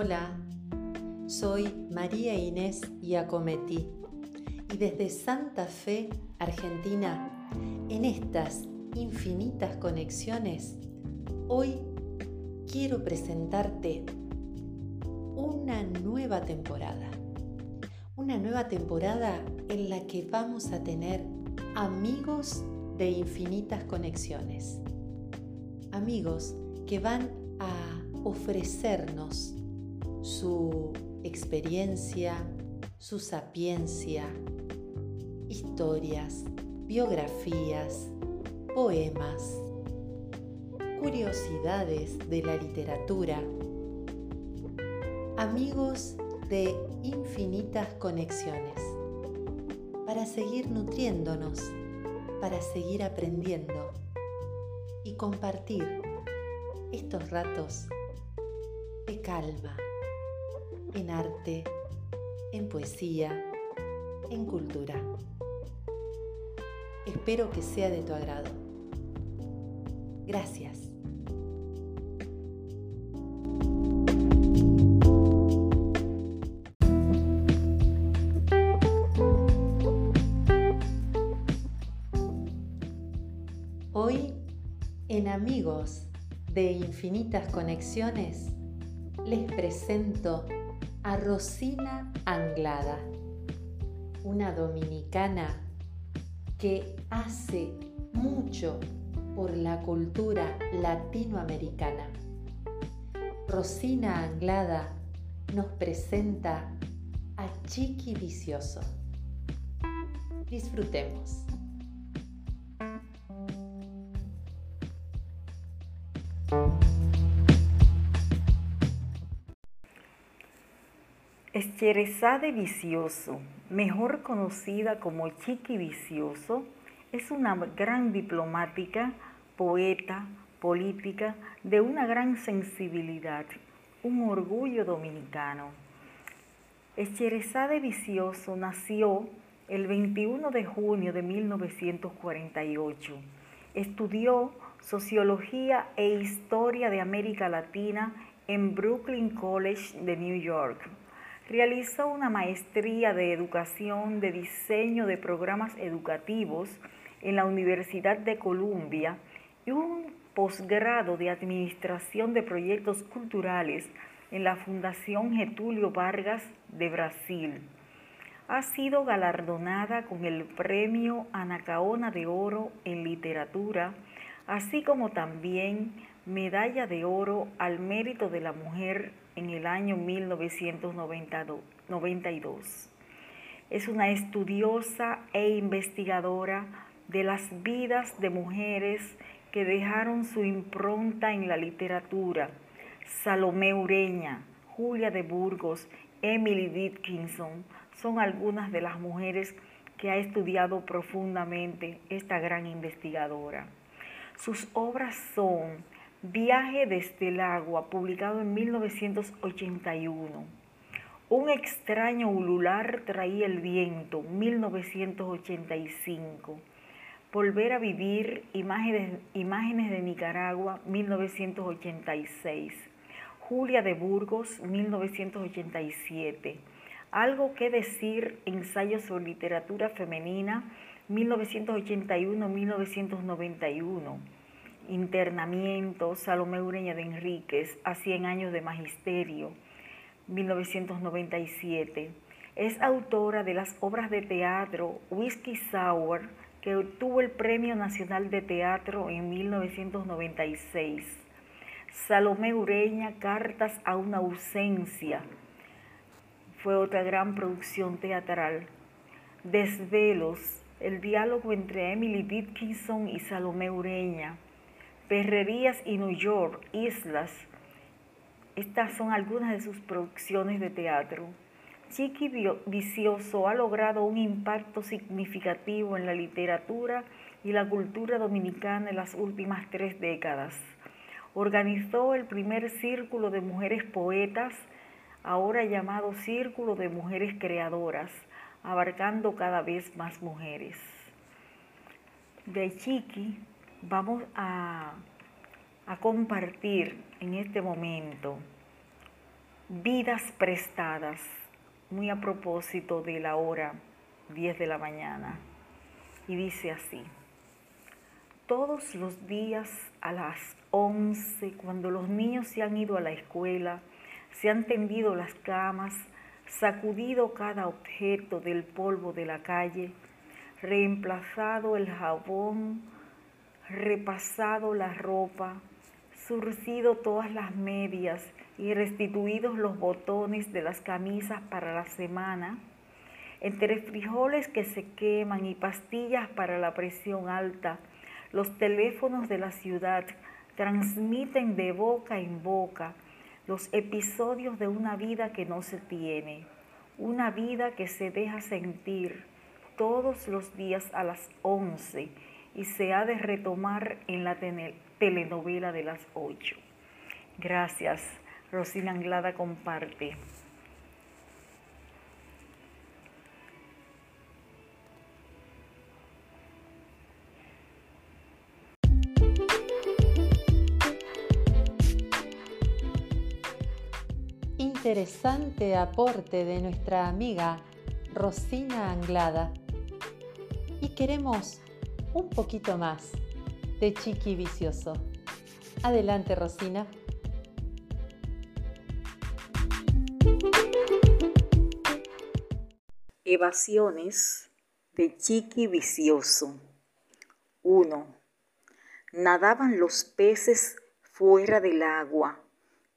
Hola, soy María Inés Iacometti y desde Santa Fe, Argentina, en estas infinitas conexiones, hoy quiero presentarte una nueva temporada. Una nueva temporada en la que vamos a tener amigos de infinitas conexiones. Amigos que van a ofrecernos su experiencia, su sapiencia, historias, biografías, poemas, curiosidades de la literatura, amigos de infinitas conexiones, para seguir nutriéndonos, para seguir aprendiendo y compartir estos ratos de calma en arte, en poesía, en cultura. Espero que sea de tu agrado. Gracias. Hoy, en Amigos de Infinitas Conexiones, les presento a Rosina Anglada, una dominicana que hace mucho por la cultura latinoamericana. Rosina Anglada nos presenta a Chiqui Vicioso. Disfrutemos. Esterezade Vicioso, mejor conocida como Chiqui Vicioso, es una gran diplomática, poeta, política, de una gran sensibilidad, un orgullo dominicano. Esterezade Vicioso nació el 21 de junio de 1948. Estudió Sociología e Historia de América Latina en Brooklyn College de New York Realizó una maestría de educación de diseño de programas educativos en la Universidad de Columbia y un posgrado de administración de proyectos culturales en la Fundación Getulio Vargas de Brasil. Ha sido galardonada con el premio Anacaona de Oro en Literatura, así como también Medalla de Oro al Mérito de la Mujer en el año 1992. Es una estudiosa e investigadora de las vidas de mujeres que dejaron su impronta en la literatura. Salomé Ureña, Julia de Burgos, Emily Dickinson son algunas de las mujeres que ha estudiado profundamente esta gran investigadora. Sus obras son Viaje desde el agua, publicado en 1981. Un extraño ulular traía el viento, 1985. Volver a vivir, imágenes, de Nicaragua, 1986. Julia de Burgos, 1987. Algo que decir, ensayos sobre literatura femenina, 1981-1991 internamiento, Salomé Ureña de Enríquez, a 100 años de magisterio, 1997. Es autora de las obras de teatro Whiskey Sour, que obtuvo el Premio Nacional de Teatro en 1996. Salomé Ureña, Cartas a una ausencia, fue otra gran producción teatral. Desvelos, el diálogo entre Emily Dickinson y Salomé Ureña, Perrerías y New York, Islas. Estas son algunas de sus producciones de teatro. Chiqui Vicioso ha logrado un impacto significativo en la literatura y la cultura dominicana en las últimas tres décadas. Organizó el primer círculo de mujeres poetas, ahora llamado Círculo de Mujeres Creadoras, abarcando cada vez más mujeres. De Chiqui vamos a, compartir en este momento Vidas prestadas, muy a propósito de la hora 10 de la mañana. Y dice así, todos los días a las 11, cuando los niños se han ido a la escuela, se han tendido las camas, sacudido cada objeto del polvo de la calle, reemplazado el jabón, repasado la ropa, surcido todas las medias y restituidos los botones de las camisas para la semana, entre frijoles que se queman y pastillas para la presión alta, los teléfonos de la ciudad transmiten de boca en boca los episodios de una vida que no se tiene, una vida que se deja sentir todos los días a las 11 y se ha de retomar en la telenovela de las 8. Gracias. Rosina Anglada comparte. Interesante aporte de nuestra amiga Rosina Anglada. Y queremos un poquito más de Chiqui Vicioso. Adelante, Rosina. Evasiones de Chiqui Vicioso. 1. Nadaban los peces fuera del agua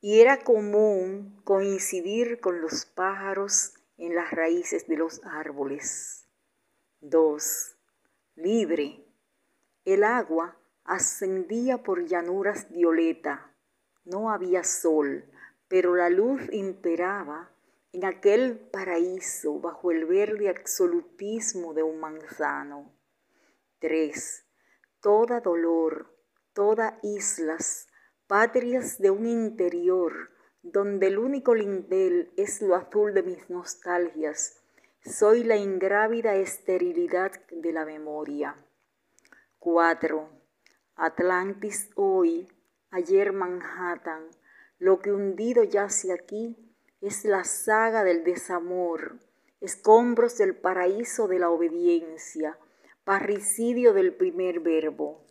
y era común coincidir con los pájaros en las raíces de los árboles. 2. Libre. El agua ascendía por llanuras violeta. No había sol, pero la luz imperaba en aquel paraíso bajo el verde absolutismo de un manzano. 3. Toda dolor, toda islas, patrias de un interior donde el único lindel es lo azul de mis nostalgias. Soy la ingrávida esterilidad de la memoria. 4. Atlantis hoy, ayer Manhattan, lo que hundido yace aquí es la saga del desamor, escombros del paraíso de la obediencia, parricidio del primer verbo.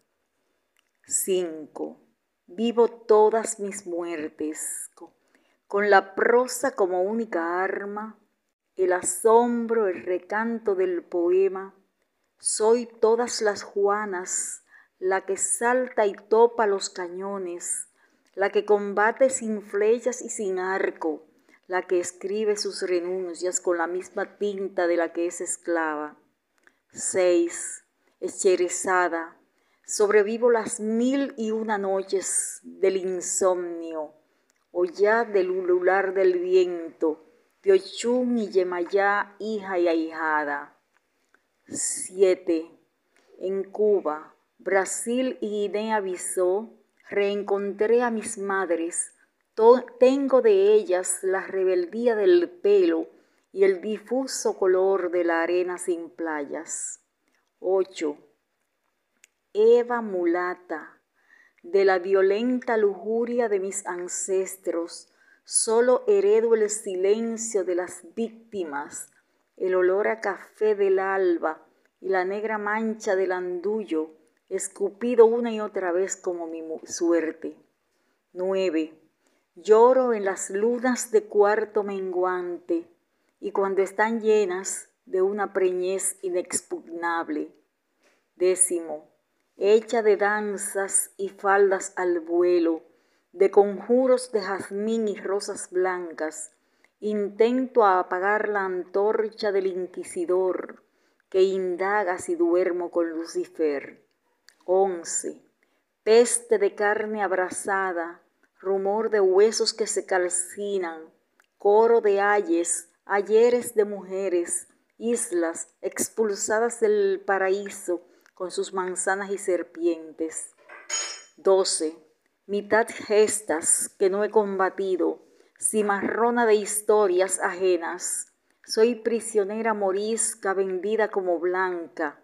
5. Vivo todas mis muertes, con la prosa como única arma, el asombro, el recanto del poema. Soy todas las Juanas, la que salta y topa los cañones, la que combate sin flechas y sin arco, la que escribe sus renuncias con la misma tinta de la que es esclava. 6. Echerezada, sobrevivo las mil y una noches del insomnio, o ya del ulular del viento, de Ochun y Yemayá, hija y ahijada. 7. En Cuba, Brasil y Guinea-Bissau, reencontré a mis madres, tengo de ellas la rebeldía del pelo y el difuso color de la arena sin playas. 8. Eva mulata, de la violenta lujuria de mis ancestros, solo heredo el silencio de las víctimas, el olor a café del alba y la negra mancha del andullo, escupido una y otra vez como mi suerte. 9 Lloro en las lunas de cuarto menguante y cuando están llenas de una preñez inexpugnable. Décimo, hecha de danzas y faldas al vuelo, de conjuros de jazmín y rosas blancas, intento apagar la antorcha del inquisidor que indaga si duermo con Lucifer. Once, peste de carne abrasada, rumor de huesos que se calcinan, coro de ayes, ayeres de mujeres, islas expulsadas del paraíso con sus manzanas y serpientes. 12. Mitad gestas que no he combatido, cimarrona de historias ajenas. Soy prisionera morisca vendida como blanca,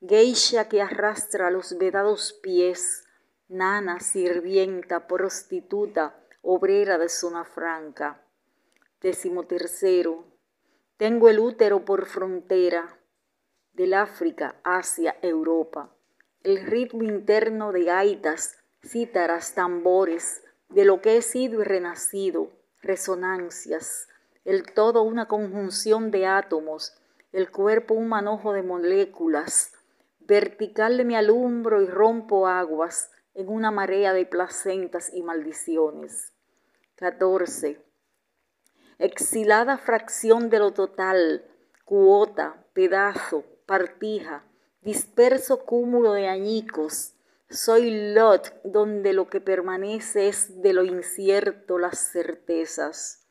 geisha que arrastra los vedados pies, nana, sirvienta, prostituta, obrera de zona franca. Décimo tercero, tengo el útero por frontera del África, Asia, Europa. El ritmo interno de gaitas, cítaras, tambores, de lo que he sido y renacido, resonancias, el todo una conjunción de átomos, el cuerpo un manojo de moléculas, vertical de mi alumbro y rompo aguas en una marea de placentas y maldiciones. 14. Exilada fracción de lo total, cuota, pedazo, partija, disperso cúmulo de añicos, soy Lot donde lo que permanece es de lo incierto las certezas.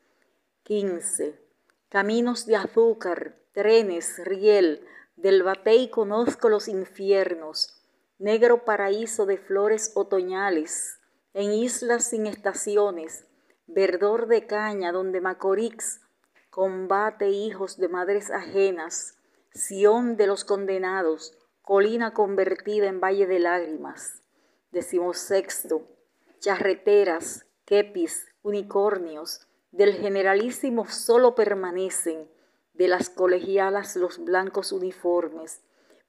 15. Caminos de azúcar, trenes, riel, del batey conozco los infiernos, negro paraíso de flores otoñales, en islas sin estaciones, verdor de caña donde Macorix combate hijos de madres ajenas, Sión de los condenados, colina convertida en valle de lágrimas. Decimosexto, charreteras, quepis, unicornios, del generalísimo solo permanecen, de las colegialas los blancos uniformes,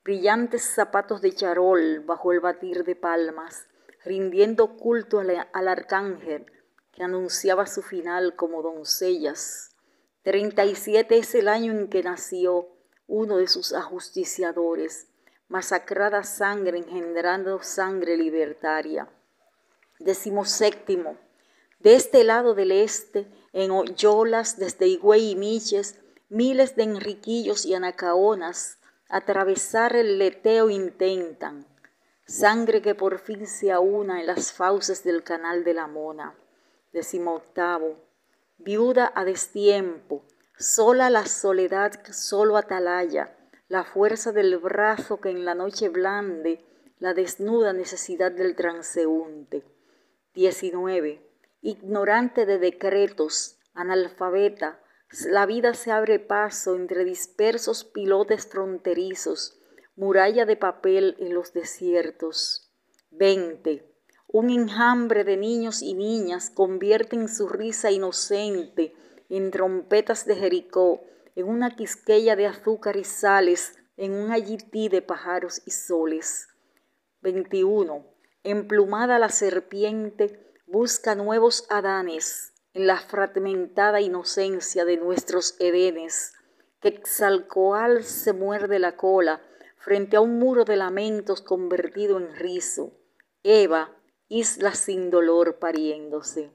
brillantes zapatos de charol bajo el batir de palmas, rindiendo culto al, al arcángel, que anunciaba su final como doncellas. Treinta y siete es el año en que nació uno de sus ajusticiadores, masacrada sangre engendrando sangre libertaria. Decimos séptimo, de este lado del este, en hoyolas desde Higüey y Miches, miles de enriquillos y anacaonas atravesar el leteo intentan, sangre que por fin se aúna en las fauces del canal de la Mona. Octavo, viuda a destiempo, sola la soledad solo atalaya, la fuerza del brazo que en la noche blande la desnuda necesidad del transeúnte. 19. Ignorante de decretos, analfabeta, la vida se abre paso entre dispersos pilotes fronterizos, muralla de papel en los desiertos. 20 un enjambre de niños y niñas convierten su risa inocente en trompetas de Jericó, en una quisqueya de azúcar y sales, en un ayití de pájaros y soles. 21. Emplumada la serpiente busca nuevos Adanes en la fragmentada inocencia de nuestros Edenes, que Exalcoal se muerde la cola frente a un muro de lamentos convertido en rizo. Eva, isla sin dolor pariéndose.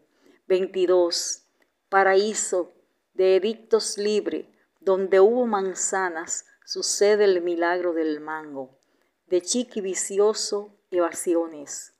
22. Paraíso de edictos libre, donde hubo manzanas, sucede el milagro del mango. De chiqui vicioso, evasiones.